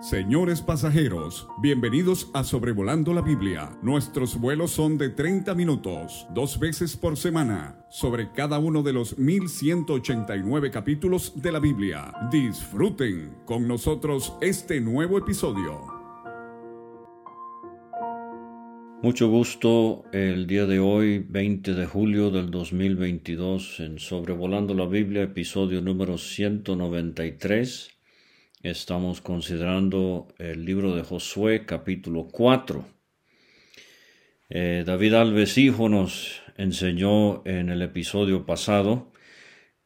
Señores pasajeros, bienvenidos a Sobrevolando la Biblia. Nuestros vuelos son de 30 minutos, dos veces por semana, sobre cada uno de los 1189 capítulos de la Biblia. Disfruten con nosotros este nuevo episodio. Mucho gusto el día de hoy, 20 de julio del 2022, en Sobrevolando la Biblia, episodio número 193. Estamos considerando el libro de Josué capítulo 4. Eh, David Alves Hijo nos enseñó en el episodio pasado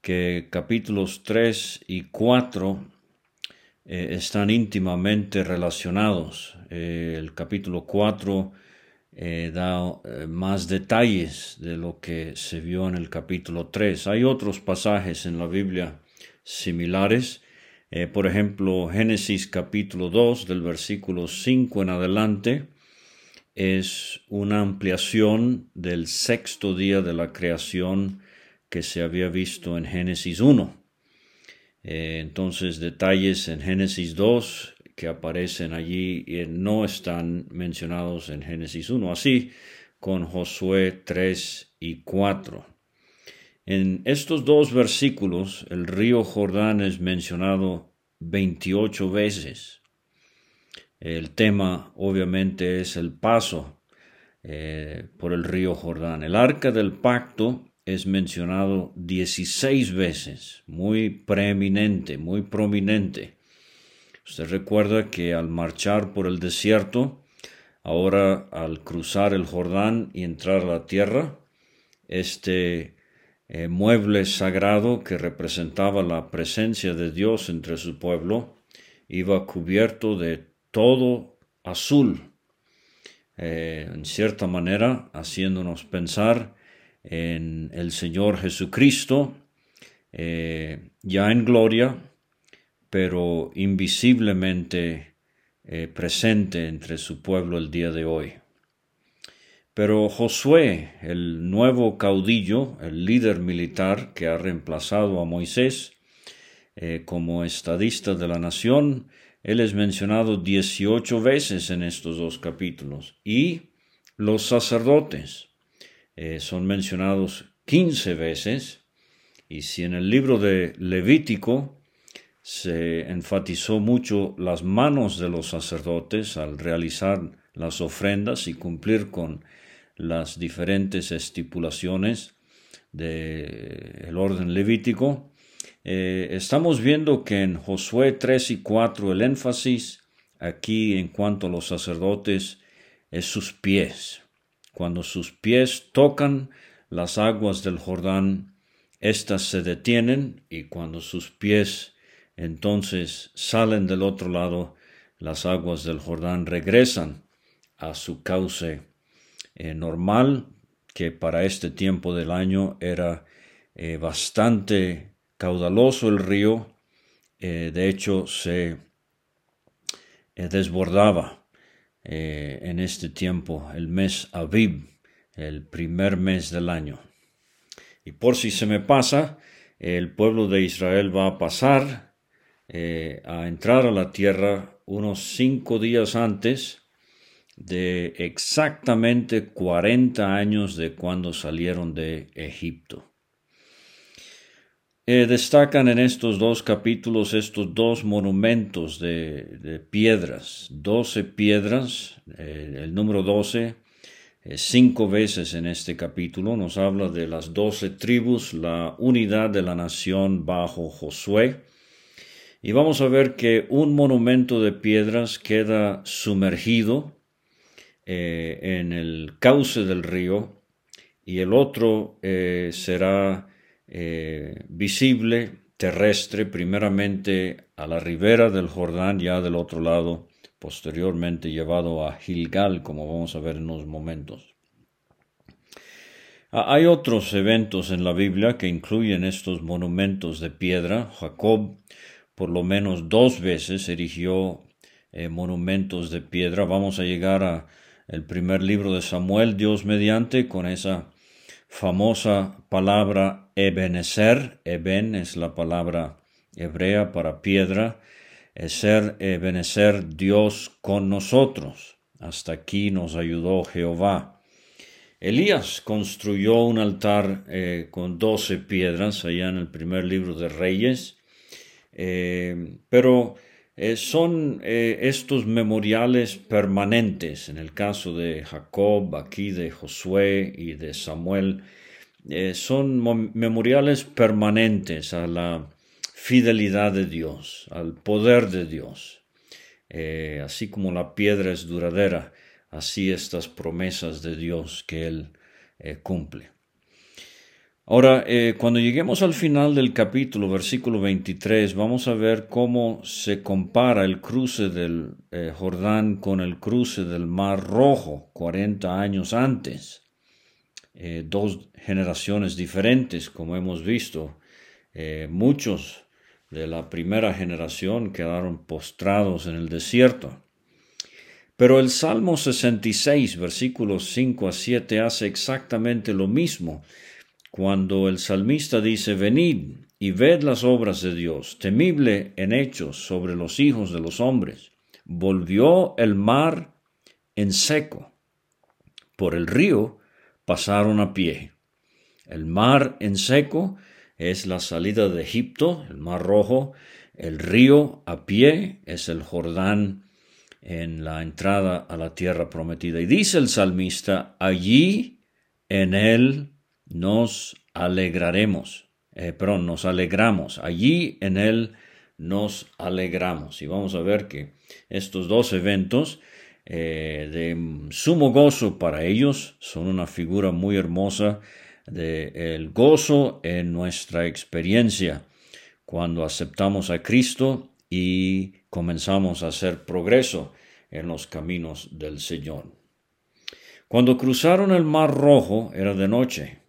que capítulos 3 y 4 eh, están íntimamente relacionados. Eh, el capítulo 4 da más detalles de lo que se vio en el capítulo 3. Hay otros pasajes en la Biblia similares eh, por ejemplo, Génesis capítulo 2 del versículo 5 en adelante es una ampliación del sexto día de la creación que se había visto en Génesis 1. Eh, entonces, detalles en Génesis 2 que aparecen allí y no están mencionados en Génesis 1. Así con Josué 3 y 4. En estos dos versículos el río Jordán es mencionado 28 veces. El tema obviamente es el paso eh, por el río Jordán. El arca del pacto es mencionado 16 veces, muy preeminente, muy prominente. Usted recuerda que al marchar por el desierto, ahora al cruzar el Jordán y entrar a la tierra, este eh, mueble sagrado que representaba la presencia de Dios entre su pueblo, iba cubierto de todo azul, eh, en cierta manera haciéndonos pensar en el Señor Jesucristo, eh, ya en gloria, pero invisiblemente presente entre su pueblo el día de hoy. Pero Josué, el nuevo caudillo, el líder militar que ha reemplazado a Moisés eh, como estadista de la nación, él es mencionado 18 veces en estos dos capítulos. Y los sacerdotes eh, son mencionados 15 veces. Y si en el libro de Levítico se enfatizó mucho las manos de los sacerdotes al realizar las ofrendas y cumplir con las diferentes estipulaciones del orden levítico, eh, estamos viendo que en Josué 3 y 4 el énfasis aquí en cuanto a los sacerdotes es sus pies. Cuando sus pies tocan las aguas del Jordán, éstas se detienen y cuando sus pies entonces salen del otro lado, las aguas del Jordán regresan a su cauce eh, normal, que para este tiempo del año era eh, bastante caudaloso el río, eh, de hecho se desbordaba en este tiempo, el mes Aviv, el primer mes del año. Y por si se me pasa, el pueblo de Israel va a pasar a entrar a la tierra unos cinco días antes de exactamente 40 años de cuando salieron de Egipto. Eh, destacan en estos dos capítulos estos dos monumentos de, piedras, 12 piedras, eh, el número 12, eh, cinco veces en este capítulo, nos habla de las doce tribus, la unidad de la nación bajo Josué. Y vamos a ver que un monumento de piedras queda sumergido eh, en el cauce del río y el otro eh, será eh, visible terrestre primeramente a la ribera del Jordán, ya del otro lado, posteriormente llevado a Gilgal, como vamos a ver en unos momentos. Ah, hay otros eventos en la Biblia que incluyen estos monumentos de piedra. Jacob por lo menos dos veces erigió monumentos de piedra. Vamos a llegar a el primer libro de Samuel, Dios mediante, con esa famosa palabra Ebenezer. Eben es la palabra hebrea para piedra. ser Ebenezer Dios con nosotros. Hasta aquí nos ayudó Jehová. Elías construyó un altar eh, con doce piedras allá en el primer libro de Reyes, eh, pero eh, son estos memoriales permanentes, en el caso de Jacob, aquí de Josué y de Samuel, son memoriales permanentes a la fidelidad de Dios, al poder de Dios. Eh, así como la piedra es duradera, así estas promesas de Dios que Él eh, cumple. Ahora, eh, cuando lleguemos al final del capítulo, versículo 23, vamos a ver cómo se compara el cruce del Jordán con el cruce del Mar Rojo 40 años antes. dos generaciones diferentes, como hemos visto. muchos de la primera generación quedaron postrados en el desierto. Pero el Salmo 66, versículos 5 a 7, hace exactamente lo mismo, cuando el salmista dice, Venid y ved las obras de Dios, temible en hechos sobre los hijos de los hombres. Volvió el mar en seco, por el río pasaron a pie. El mar en seco es la salida de Egipto, el Mar Rojo, el río a pie es el Jordán en la entrada a la tierra prometida. Y dice el salmista, allí en él nos alegraremos, eh, perdón, nos alegramos, allí en él nos alegramos. Y vamos a ver que estos dos eventos eh, de sumo gozo para ellos son una figura muy hermosa del gozo en nuestra experiencia cuando aceptamos a Cristo y comenzamos a hacer progreso en los caminos del Señor. Cuando cruzaron el Mar Rojo era de noche.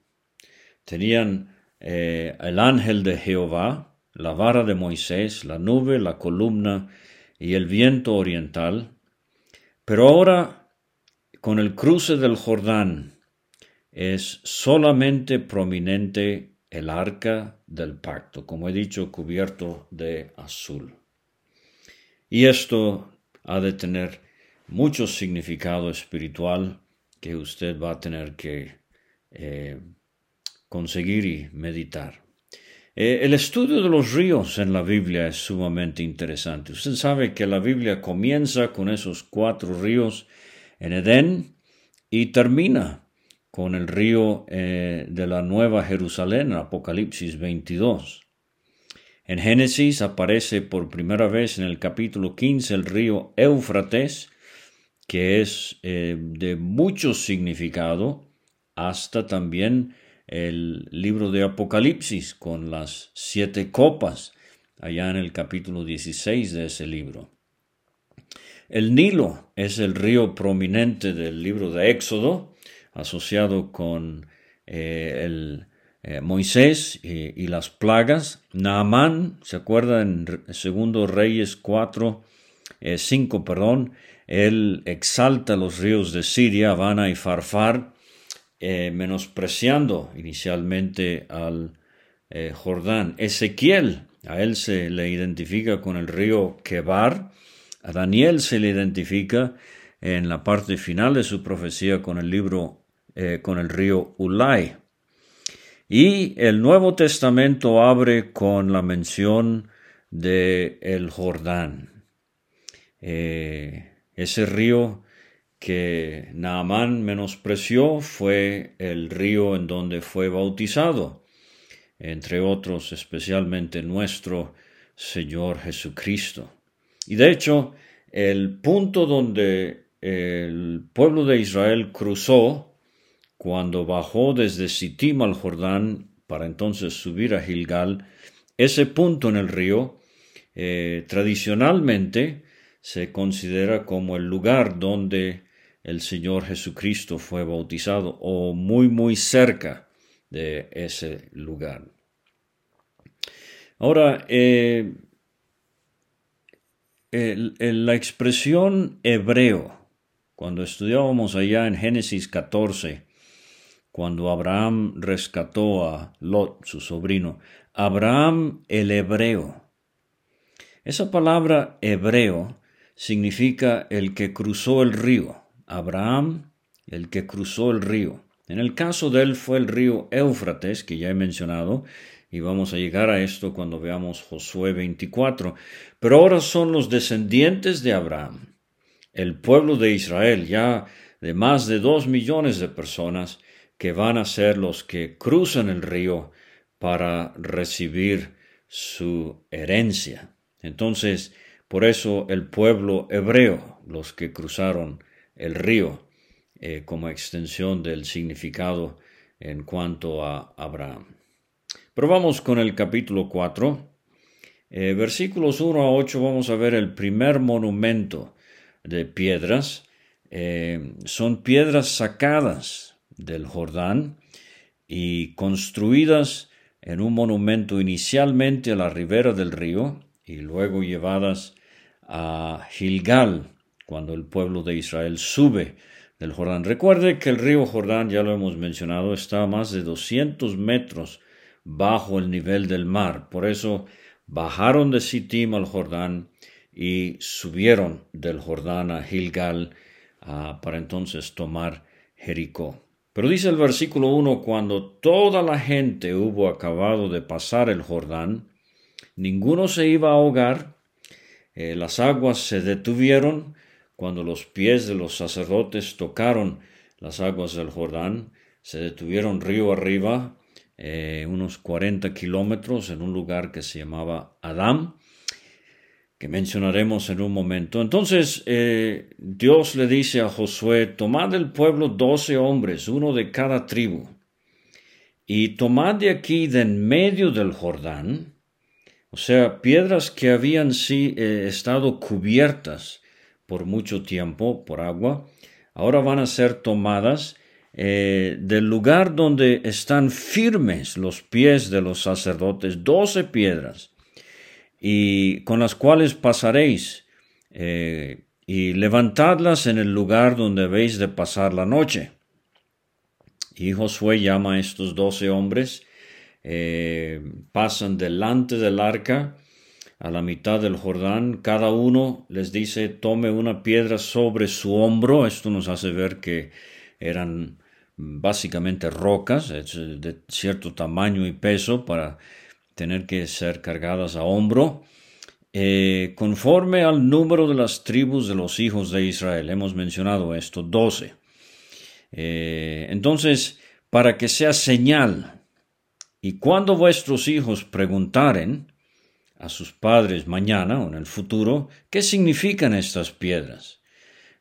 Tenían eh, el ángel de Jehová, la vara de Moisés, la nube, la columna y el viento oriental. Pero ahora, con el cruce del Jordán, es solamente prominente el arca del pacto, como he dicho, cubierto de azul. Y esto ha de tener mucho significado espiritual que usted va a tener que eh, conseguir y meditar. Eh, el estudio de los ríos en la Biblia es sumamente interesante. Usted sabe que la Biblia comienza con esos cuatro ríos en Edén y termina con el río eh, de la Nueva Jerusalén, Apocalipsis 22. En Génesis aparece por primera vez en el capítulo 15 el río Éufrates, que es eh, de mucho significado, hasta también el libro de Apocalipsis con las siete copas, allá en el capítulo 16 de ese libro. El Nilo es el río prominente del libro de Éxodo, asociado con eh, el, eh, Moisés y, las plagas. Naamán, ¿se acuerda en segundo Reyes 4, 5, eh, perdón? Él exalta los ríos de Siria, Habana y Farfar, menospreciando inicialmente al Jordán. Ezequiel, a él se le identifica con el río Quebar, a Daniel se le identifica en la parte final de su profecía con el libro eh, con el río Ulay. Y el Nuevo Testamento abre con la mención de el Jordán. Eh, ese río que Naamán menospreció fue el río en donde fue bautizado, entre otros especialmente nuestro Señor Jesucristo. Y de hecho, el punto donde el pueblo de Israel cruzó cuando bajó desde Sittim al Jordán para entonces subir a Gilgal, ese punto en el río eh, tradicionalmente se considera como el lugar donde el Señor Jesucristo fue bautizado o muy muy cerca de ese lugar. Ahora, eh, la expresión hebreo, cuando estudiábamos allá en Génesis 14, cuando Abraham rescató a Lot, su sobrino. Abraham el hebreo. Esa palabra hebreo significa el que cruzó el río. Abraham, el que cruzó el río. En el caso de él fue el río Éufrates, que ya he mencionado, y vamos a llegar a esto cuando veamos Josué 24. Pero ahora son los descendientes de Abraham, el pueblo de Israel, ya de más de dos millones de personas, que van a ser los que cruzan el río para recibir su herencia. Entonces, por eso el pueblo hebreo, los que cruzaron el río, eh, como extensión del significado en cuanto a Abraham. Pero vamos con el capítulo 4. Eh, versículos 1 a 8 vamos a ver el primer monumento de piedras. Eh, son piedras sacadas del Jordán y construidas en un monumento inicialmente a la ribera del río y luego llevadas a Gilgal, cuando el pueblo de Israel sube del Jordán. Recuerde que el río Jordán, ya lo hemos mencionado, está a más de 200 metros bajo el nivel del mar. Por eso bajaron de Sittim al Jordán y subieron del Jordán a Gilgal ah, para entonces tomar Jericó. Pero dice el versículo 1, cuando toda la gente hubo acabado de pasar el Jordán, ninguno se iba a ahogar, eh, las aguas se detuvieron cuando los pies de los sacerdotes tocaron las aguas del Jordán, se detuvieron río arriba, eh, unos 40 kilómetros en un lugar que se llamaba Adán, que mencionaremos en un momento. Entonces eh, Dios le dice a Josué, tomad del pueblo doce hombres, uno de cada tribu, y tomad de aquí de en medio del Jordán, o sea, piedras que habían sí, eh, estado cubiertas por mucho tiempo por agua, ahora van a ser tomadas eh, del lugar donde están firmes los pies de los sacerdotes, doce piedras, y con las cuales pasaréis, eh, y levantadlas en el lugar donde habéis de pasar la noche. Y Josué llama a estos doce hombres, eh, pasan delante del arca, a la mitad del Jordán, cada uno les dice tome una piedra sobre su hombro, esto nos hace ver que eran básicamente rocas de cierto tamaño y peso para tener que ser cargadas a hombro, eh, conforme al número de las tribus de los hijos de Israel. Hemos mencionado esto, doce. Eh, entonces, para que sea señal, y cuando vuestros hijos preguntaren a sus padres mañana o en el futuro, ¿qué significan estas piedras?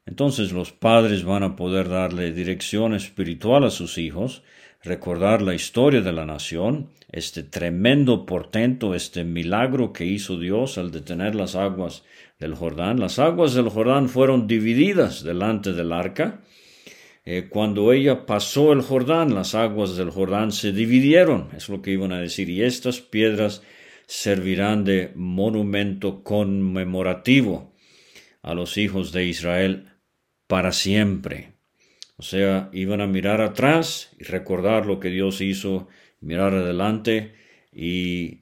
Entonces los padres van a poder darle dirección espiritual a sus hijos, recordar la historia de la nación, este tremendo portento, este milagro que hizo Dios al detener las aguas del Jordán. Las aguas del Jordán fueron divididas delante del arca. Eh, cuando ella pasó el Jordán, las aguas del Jordán se dividieron, es lo que iban a decir, y estas piedras servirán de monumento conmemorativo a los hijos de Israel para siempre. O sea, iban a mirar atrás y recordar lo que Dios hizo, mirar adelante y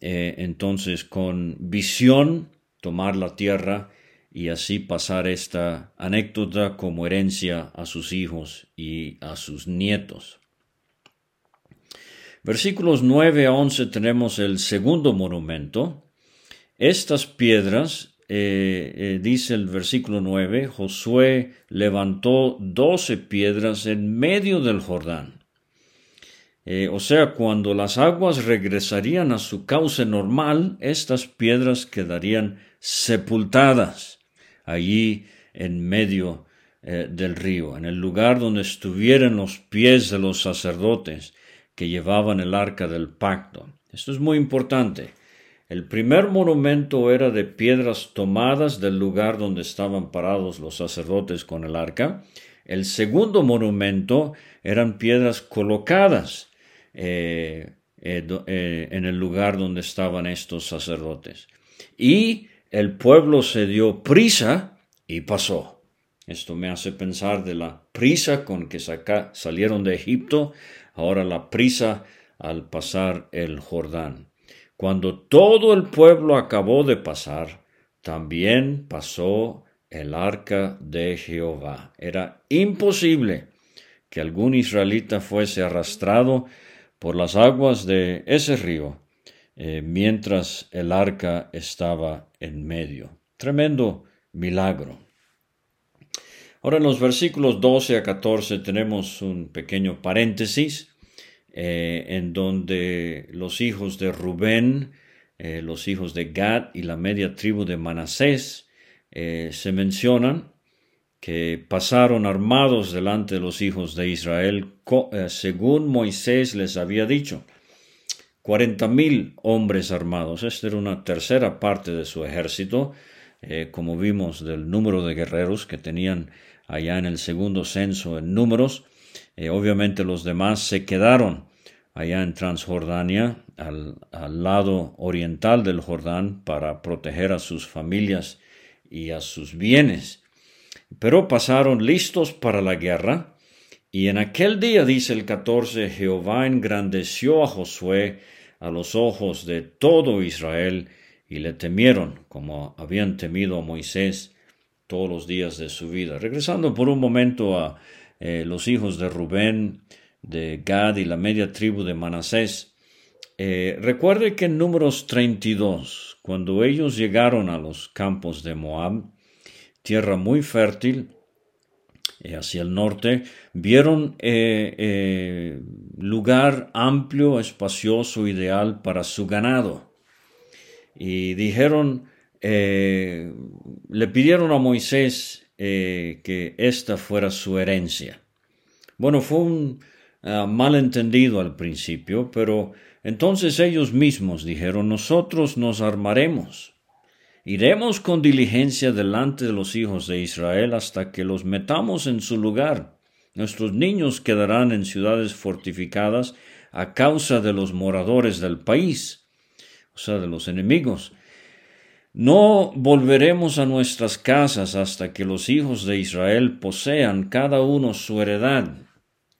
eh, entonces con visión tomar la tierra y así pasar esta anécdota como herencia a sus hijos y a sus nietos. Versículos 9 a 11 tenemos el segundo monumento. Estas piedras eh, eh, dice el versículo 9, Josué levantó doce piedras en medio del Jordán. Eh, o sea, cuando las aguas regresarían a su cauce normal, estas piedras quedarían sepultadas allí en medio del río, en el lugar donde estuvieran los pies de los sacerdotes que llevaban el arca del pacto. Esto es muy importante. El primer monumento era de piedras tomadas del lugar donde estaban parados los sacerdotes con el arca. El segundo monumento eran piedras colocadas eh, eh, eh, en el lugar donde estaban estos sacerdotes. Y el pueblo se dio prisa y pasó. Esto me hace pensar de la prisa con que salieron de Egipto, ahora la prisa al pasar el Jordán. cuando todo el pueblo acabó de pasar, también pasó el arca de Jehová. Era imposible que algún israelita fuese arrastrado por las aguas de ese río eh, mientras el arca estaba en medio. Tremendo milagro. Ahora en los versículos 12 a 14 tenemos un pequeño paréntesis eh, en donde los hijos de Rubén, eh, los hijos de Gad y la media tribu de Manasés se mencionan que pasaron armados delante de los hijos de Israel, según Moisés les había dicho cuarenta mil hombres armados. Esta era una tercera parte de su ejército, eh, como vimos del número de guerreros que tenían allá en el segundo censo en números. Eh, obviamente los demás se quedaron allá en Transjordania, al, al lado oriental del Jordán, para proteger a sus familias y a sus bienes. Pero pasaron listos para la guerra, y en aquel día, dice el 14, Jehová engrandeció a Josué a los ojos de todo Israel y le temieron como habían temido a Moisés todos los días de su vida. Regresando por un momento a eh, los hijos de Rubén, de Gad y la media tribu de Manasés, eh, recuerde que en números 32, cuando ellos llegaron a los campos de Moab, tierra muy fértil, eh, hacia el norte, vieron lugar amplio, espacioso, ideal para su ganado. Y dijeron, le pidieron a Moisés que esta fuera su herencia. Bueno, fue un ah, malentendido al principio, pero entonces ellos mismos dijeron, nosotros nos armaremos Iremos con diligencia delante de los hijos de Israel hasta que los metamos en su lugar. Nuestros niños quedarán en ciudades fortificadas a causa de los moradores del país, o sea, de los enemigos. No volveremos a nuestras casas hasta que los hijos de Israel posean cada uno su heredad.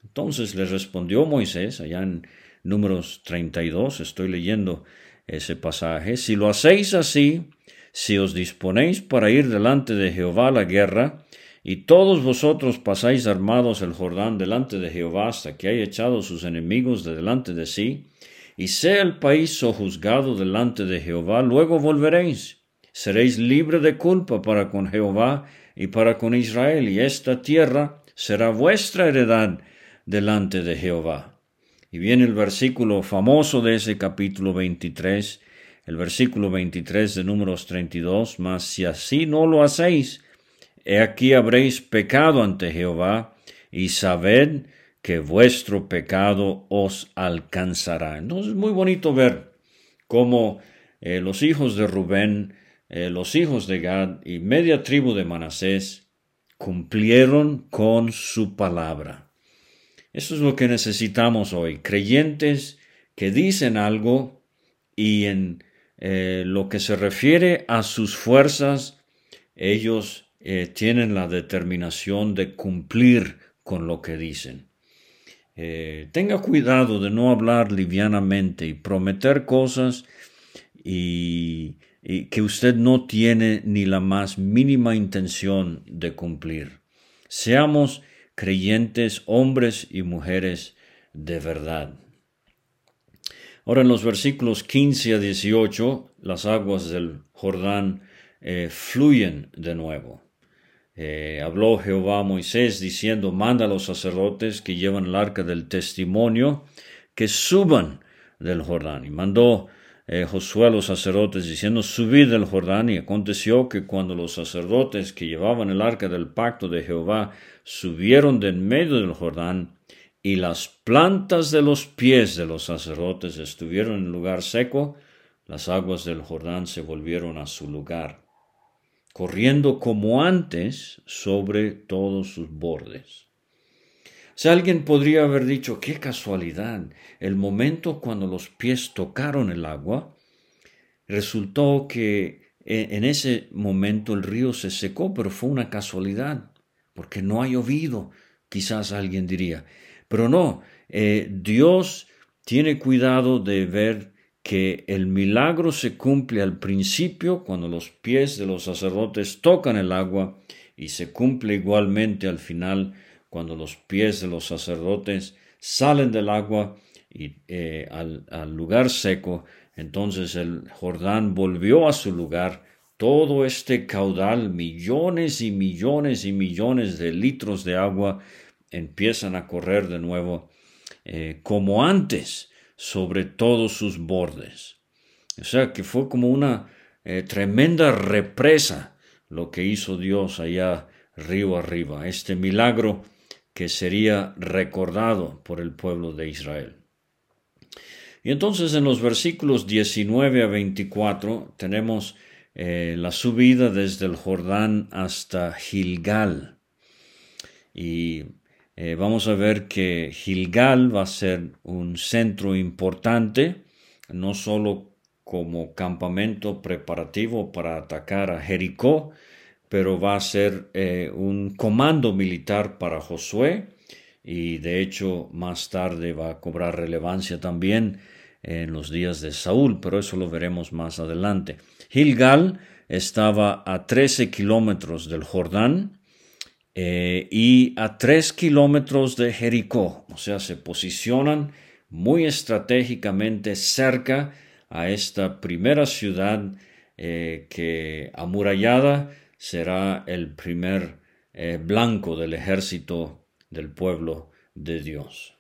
Entonces le respondió Moisés, allá en números 32, estoy leyendo ese pasaje, si lo hacéis así, si os disponéis para ir delante de Jehová a la guerra, y todos vosotros pasáis armados el Jordán delante de Jehová hasta que haya echado sus enemigos de delante de sí, y sea el país sojuzgado delante de Jehová, luego volveréis. Seréis libre de culpa para con Jehová y para con Israel, y esta tierra será vuestra heredad delante de Jehová. Y viene el versículo famoso de ese capítulo 23, el versículo 23 de números 32, mas si así no lo hacéis, he aquí habréis pecado ante Jehová, y sabed que vuestro pecado os alcanzará. Entonces es muy bonito ver cómo eh, los hijos de Rubén, eh, los hijos de Gad y media tribu de Manasés cumplieron con su palabra. Eso es lo que necesitamos hoy, creyentes que dicen algo y en eh, lo que se refiere a sus fuerzas, ellos eh, tienen la determinación de cumplir con lo que dicen. Tenga cuidado de no hablar livianamente y prometer cosas y, que usted no tiene ni la más mínima intención de cumplir. Seamos creyentes hombres y mujeres de verdad. Ahora en los versículos 15 a 18, las aguas del Jordán eh, fluyen de nuevo. Eh, habló Jehová a Moisés diciendo, manda a los sacerdotes que llevan el arca del testimonio que suban del Jordán. Y mandó eh, Josué a los sacerdotes diciendo, subid del Jordán. Y aconteció que cuando los sacerdotes que llevaban el arca del pacto de Jehová subieron de en medio del Jordán, y las plantas de los pies de los sacerdotes estuvieron en lugar seco, las aguas del Jordán se volvieron a su lugar, corriendo como antes sobre todos sus bordes. Si alguien podría haber dicho, qué casualidad, el momento cuando los pies tocaron el agua, resultó que e, en ese momento el río se secó, pero fue una casualidad, porque no ha llovido, quizás alguien diría. Pero no, eh, Dios tiene cuidado de ver que el milagro se cumple al principio cuando los pies de los sacerdotes tocan el agua y se cumple igualmente al final cuando los pies de los sacerdotes salen del agua y eh, al, lugar seco, entonces el Jordán volvió a su lugar todo este caudal, millones y millones y millones de litros de agua empiezan a correr de nuevo eh, como antes sobre todos sus bordes. O sea que fue como una eh, tremenda represa lo que hizo Dios allá río arriba, este milagro que sería recordado por el pueblo de Israel. Y entonces en los versículos 19 a 24 tenemos eh, la subida desde el Jordán hasta Gilgal. Y eh, vamos a ver que Gilgal va a ser un centro importante, no solo como campamento preparativo para atacar a Jericó, pero va a ser eh, un comando militar para Josué y de hecho más tarde va a cobrar relevancia también en los días de Saúl, pero eso lo veremos más adelante. Gilgal estaba a 13 kilómetros del Jordán eh, y a 3 kilómetros de Jericó, o sea, se posicionan muy estratégicamente cerca a esta primera ciudad eh, que amurallada será el primer eh, blanco del ejército del pueblo de Dios.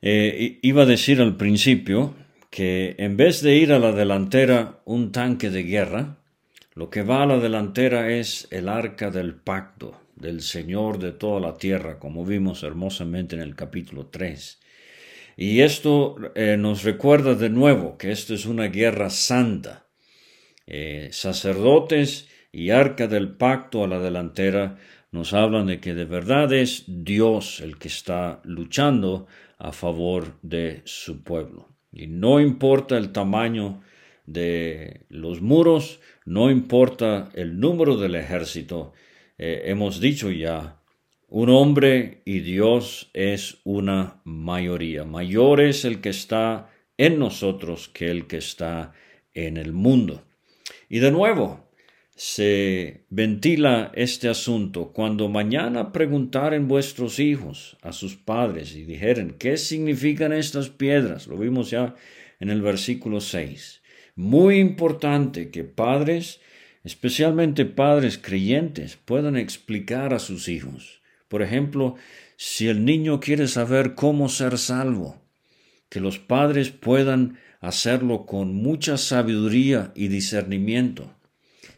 iba a decir al principio que en vez de ir a la delantera un tanque de guerra, lo que va a la delantera es el arca del pacto del Señor de toda la tierra, como vimos hermosamente en el capítulo 3. Y esto eh, nos recuerda de nuevo que esto es una guerra santa. Eh, sacerdotes y arca del pacto a la delantera nos hablan de que de verdad es Dios el que está luchando a favor de su pueblo. Y no importa el tamaño de los muros, no importa el número del ejército, eh, hemos dicho ya, un hombre y Dios es una mayoría. Mayor es el que está en nosotros que el que está en el mundo. Y de nuevo, se ventila este asunto cuando mañana preguntaren vuestros hijos a sus padres y dijeren, ¿qué significan estas piedras? Lo vimos ya en el versículo 6. Muy importante que padres, especialmente padres creyentes, puedan explicar a sus hijos. Por ejemplo, si el niño quiere saber cómo ser salvo, que los padres puedan hacerlo con mucha sabiduría y discernimiento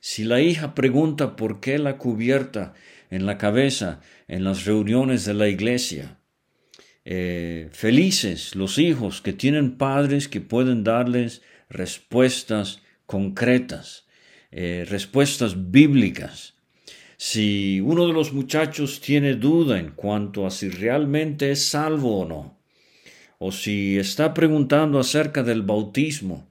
si la hija pregunta por qué la cubierta en la cabeza en las reuniones de la iglesia, eh, felices los hijos que tienen padres que pueden darles respuestas concretas, eh, respuestas bíblicas. Si uno de los muchachos tiene duda en cuanto a si realmente es salvo o no, o si está preguntando acerca del bautismo,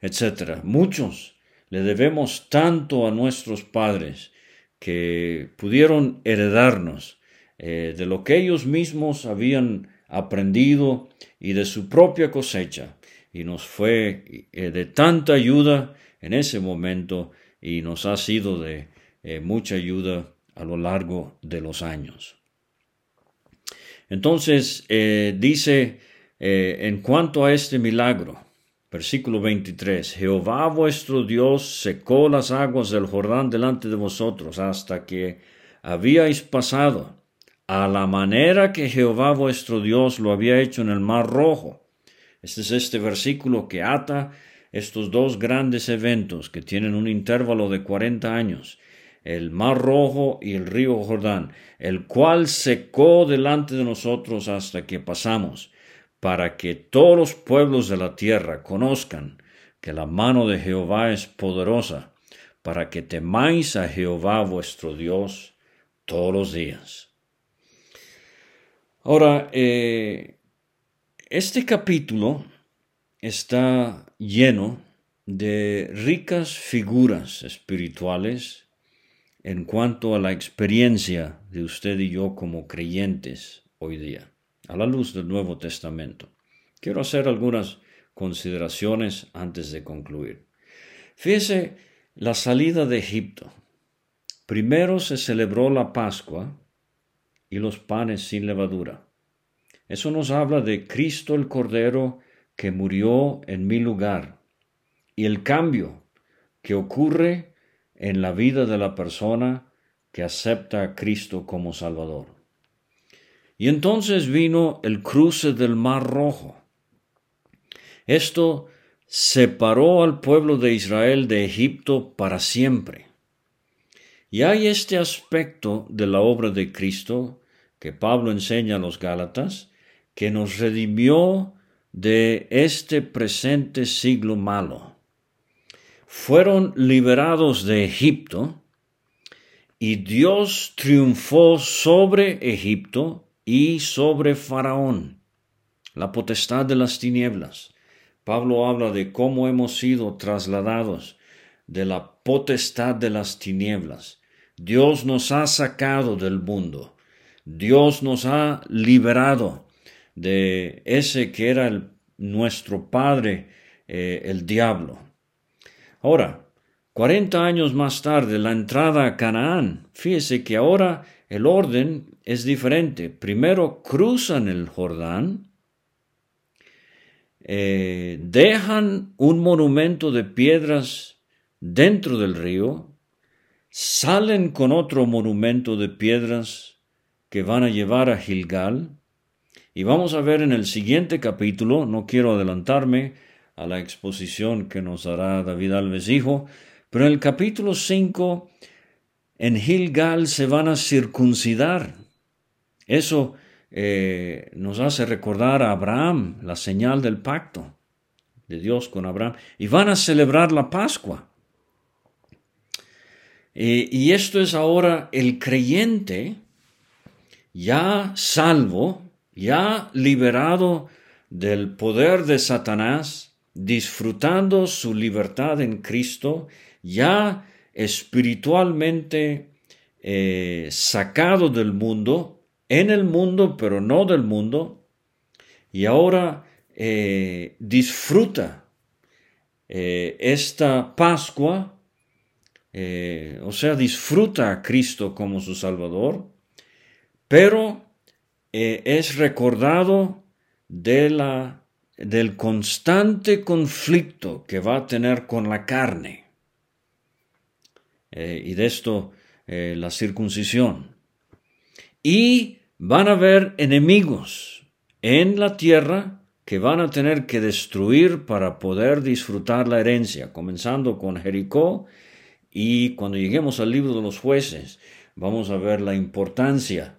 etc. Muchos le debemos tanto a nuestros padres que pudieron heredarnos eh, de lo que ellos mismos habían aprendido y de su propia cosecha. Y nos fue eh, de tanta ayuda en ese momento y nos ha sido de eh, mucha ayuda a lo largo de los años. Entonces, dice, en cuanto a este milagro, Versículo 23. Jehová vuestro Dios secó las aguas del Jordán delante de vosotros hasta que habíais pasado, a la manera que Jehová vuestro Dios lo había hecho en el mar rojo. Este es este versículo que ata estos dos grandes eventos que tienen un intervalo de cuarenta años, el mar rojo y el río Jordán, el cual secó delante de nosotros hasta que pasamos para que todos los pueblos de la tierra conozcan que la mano de Jehová es poderosa, para que temáis a Jehová vuestro Dios todos los días. Ahora, eh, este capítulo está lleno de ricas figuras espirituales en cuanto a la experiencia de usted y yo como creyentes hoy día a la luz del Nuevo Testamento. Quiero hacer algunas consideraciones antes de concluir. Fíjese la salida de Egipto. Primero se celebró la Pascua y los panes sin levadura. Eso nos habla de Cristo el Cordero que murió en mi lugar y el cambio que ocurre en la vida de la persona que acepta a Cristo como Salvador. Y entonces vino el cruce del Mar Rojo. Esto separó al pueblo de Israel de Egipto para siempre. Y hay este aspecto de la obra de Cristo que Pablo enseña a los Gálatas, que nos redimió de este presente siglo malo. Fueron liberados de Egipto y Dios triunfó sobre Egipto y sobre Faraón, la potestad de las tinieblas. Pablo habla de cómo hemos sido trasladados de la potestad de las tinieblas. Dios nos ha sacado del mundo. Dios nos ha liberado de ese que era nuestro padre, eh, el diablo. Ahora, cuarenta años más tarde, la entrada a Canaán, fíjese que ahora el orden es diferente. Primero cruzan el Jordán, eh, dejan un monumento de piedras dentro del río, salen con otro monumento de piedras que van a llevar a Gilgal, y vamos a ver en el siguiente capítulo, no quiero adelantarme a la exposición que nos hará David Alves Hijo, pero en el capítulo 5, en Gilgal se van a circuncidar. Eso eh, nos hace recordar a Abraham, la señal del pacto de Dios con Abraham, y van a celebrar la Pascua. y esto es ahora el creyente ya salvo, ya liberado del poder de Satanás, disfrutando su libertad en Cristo, ya espiritualmente eh, sacado del mundo, en el mundo, pero no del mundo, y ahora eh, disfruta eh, esta Pascua, o sea, disfruta a Cristo como su Salvador, pero es recordado de la, del constante conflicto que va a tener con la carne. Eh, y de esto eh, la circuncisión. Y van a haber enemigos en la tierra que van a tener que destruir para poder disfrutar la herencia, comenzando con Jericó y cuando lleguemos al libro de los jueces vamos a ver la importancia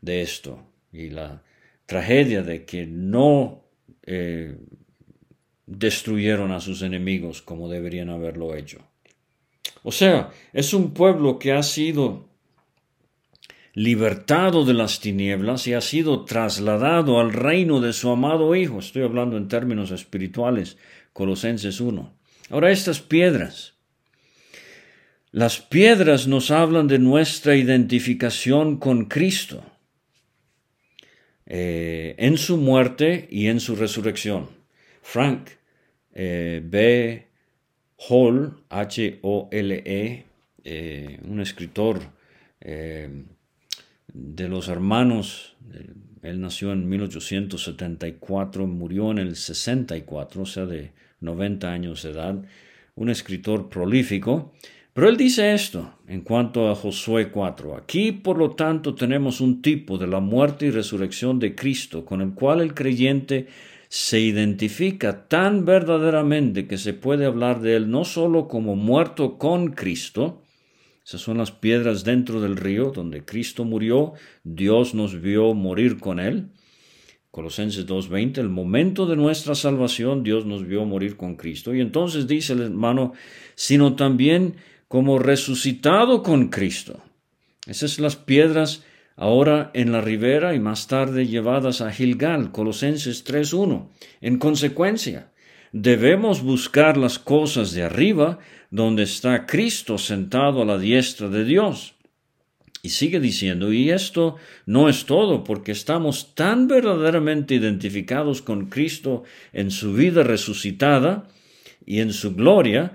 de esto y la tragedia de que no eh, destruyeron a sus enemigos como deberían haberlo hecho. O sea, es un pueblo que ha sido libertado de las tinieblas y ha sido trasladado al reino de su amado Hijo. Estoy hablando en términos espirituales, Colosenses 1. Ahora estas piedras. Las piedras nos hablan de nuestra identificación con Cristo. Eh, en su muerte y en su resurrección. Frank eh, B. Hall, H-O-L-E, eh, un escritor de los hermanos, él nació en 1874, murió en el 64, o sea, de 90 años de edad, un escritor prolífico, pero él dice esto en cuanto a Josué 4. Aquí, por lo tanto, tenemos un tipo de la muerte y resurrección de Cristo con el cual el creyente se identifica tan verdaderamente que se puede hablar de él no sólo como muerto con Cristo, esas son las piedras dentro del río donde Cristo murió, Dios nos vio morir con él. Colosenses 2.20, el momento de nuestra salvación, Dios nos vio morir con Cristo. Y entonces dice el hermano, sino también como resucitado con Cristo. Esas las piedras ahora en la ribera y más tarde llevadas a Gilgal, Colosenses 3.1. En consecuencia, debemos buscar las cosas de arriba, donde está Cristo sentado a la diestra de Dios. Y sigue diciendo, y esto no es todo, porque estamos tan verdaderamente identificados con Cristo en su vida resucitada y en su gloria,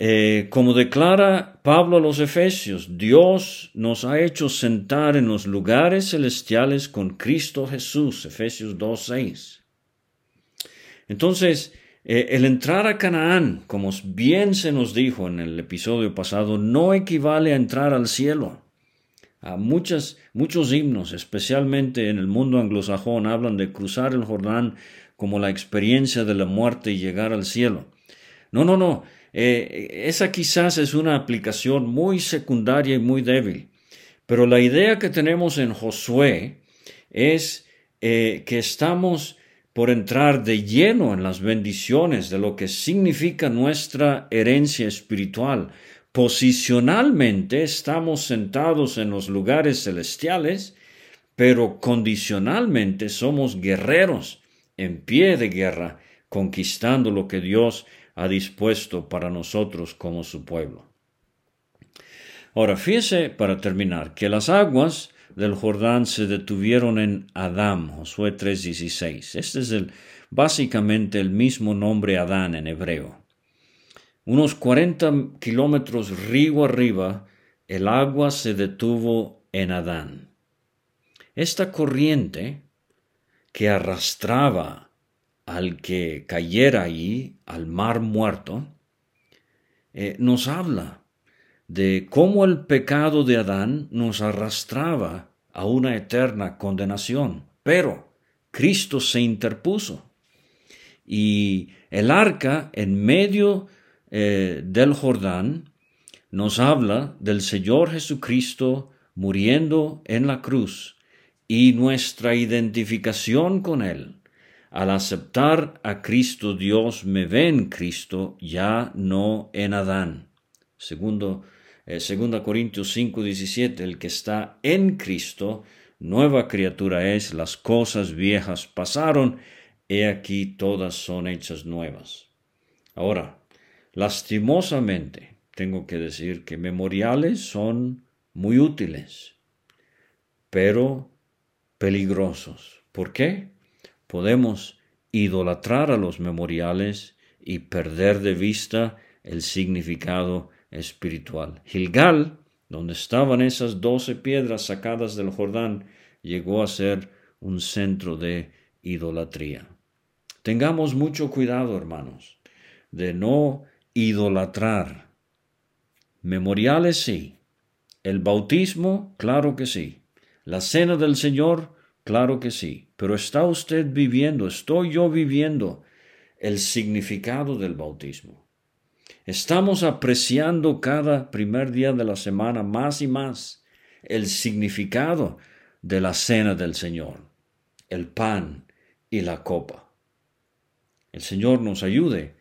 eh, como declara Pablo a los Efesios, Dios nos ha hecho sentar en los lugares celestiales con Cristo Jesús, Efesios 2.6. Entonces, eh, el entrar a Canaán, como bien se nos dijo en el episodio pasado, no equivale a entrar al cielo. A muchas, muchos himnos, especialmente en el mundo anglosajón, hablan de cruzar el Jordán como la experiencia de la muerte y llegar al cielo. No, no, no. Eh, esa quizás es una aplicación muy secundaria y muy débil. Pero la idea que tenemos en Josué es eh, que estamos por entrar de lleno en las bendiciones de lo que significa nuestra herencia espiritual, Posicionalmente estamos sentados en los lugares celestiales, pero condicionalmente somos guerreros en pie de guerra, conquistando lo que Dios ha dispuesto para nosotros como su pueblo. Ahora, fíjese para terminar que las aguas del Jordán se detuvieron en Adán, Josué 3:16. Este es el, básicamente el mismo nombre Adán en hebreo. Unos 40 kilómetros río arriba, el agua se detuvo en Adán. Esta corriente que arrastraba al que cayera allí, al mar muerto, eh, nos habla de cómo el pecado de Adán nos arrastraba a una eterna condenación. Pero Cristo se interpuso y el arca en medio eh, del Jordán nos habla del Señor Jesucristo muriendo en la cruz y nuestra identificación con Él. Al aceptar a Cristo, Dios me ve en Cristo, ya no en Adán. Segundo, eh, Corintios 5, 17, el que está en Cristo, nueva criatura es, las cosas viejas pasaron, he aquí todas son hechas nuevas. Ahora, Lastimosamente, tengo que decir que memoriales son muy útiles, pero peligrosos. ¿Por qué? Podemos idolatrar a los memoriales y perder de vista el significado espiritual. Gilgal, donde estaban esas doce piedras sacadas del Jordán, llegó a ser un centro de idolatría. Tengamos mucho cuidado, hermanos, de no idolatrar. Memoriales sí. El bautismo, claro que sí. La cena del Señor, claro que sí. Pero ¿está usted viviendo, estoy yo viviendo el significado del bautismo? Estamos apreciando cada primer día de la semana más y más el significado de la cena del Señor, el pan y la copa. El Señor nos ayude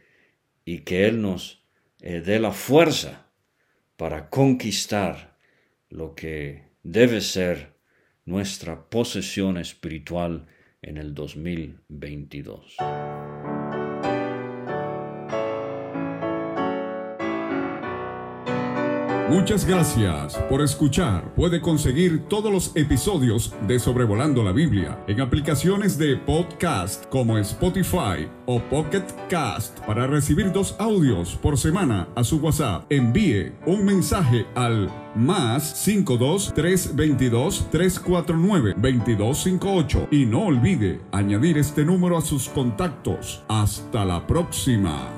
y que Él nos eh, dé la fuerza para conquistar lo que debe ser nuestra posesión espiritual en el 2022. Muchas gracias por escuchar. Puede conseguir todos los episodios de Sobrevolando la Biblia en aplicaciones de podcast como Spotify o Pocket Cast para recibir dos audios por semana a su WhatsApp. Envíe un mensaje al más 52 322 349 2258 y no olvide añadir este número a sus contactos. Hasta la próxima.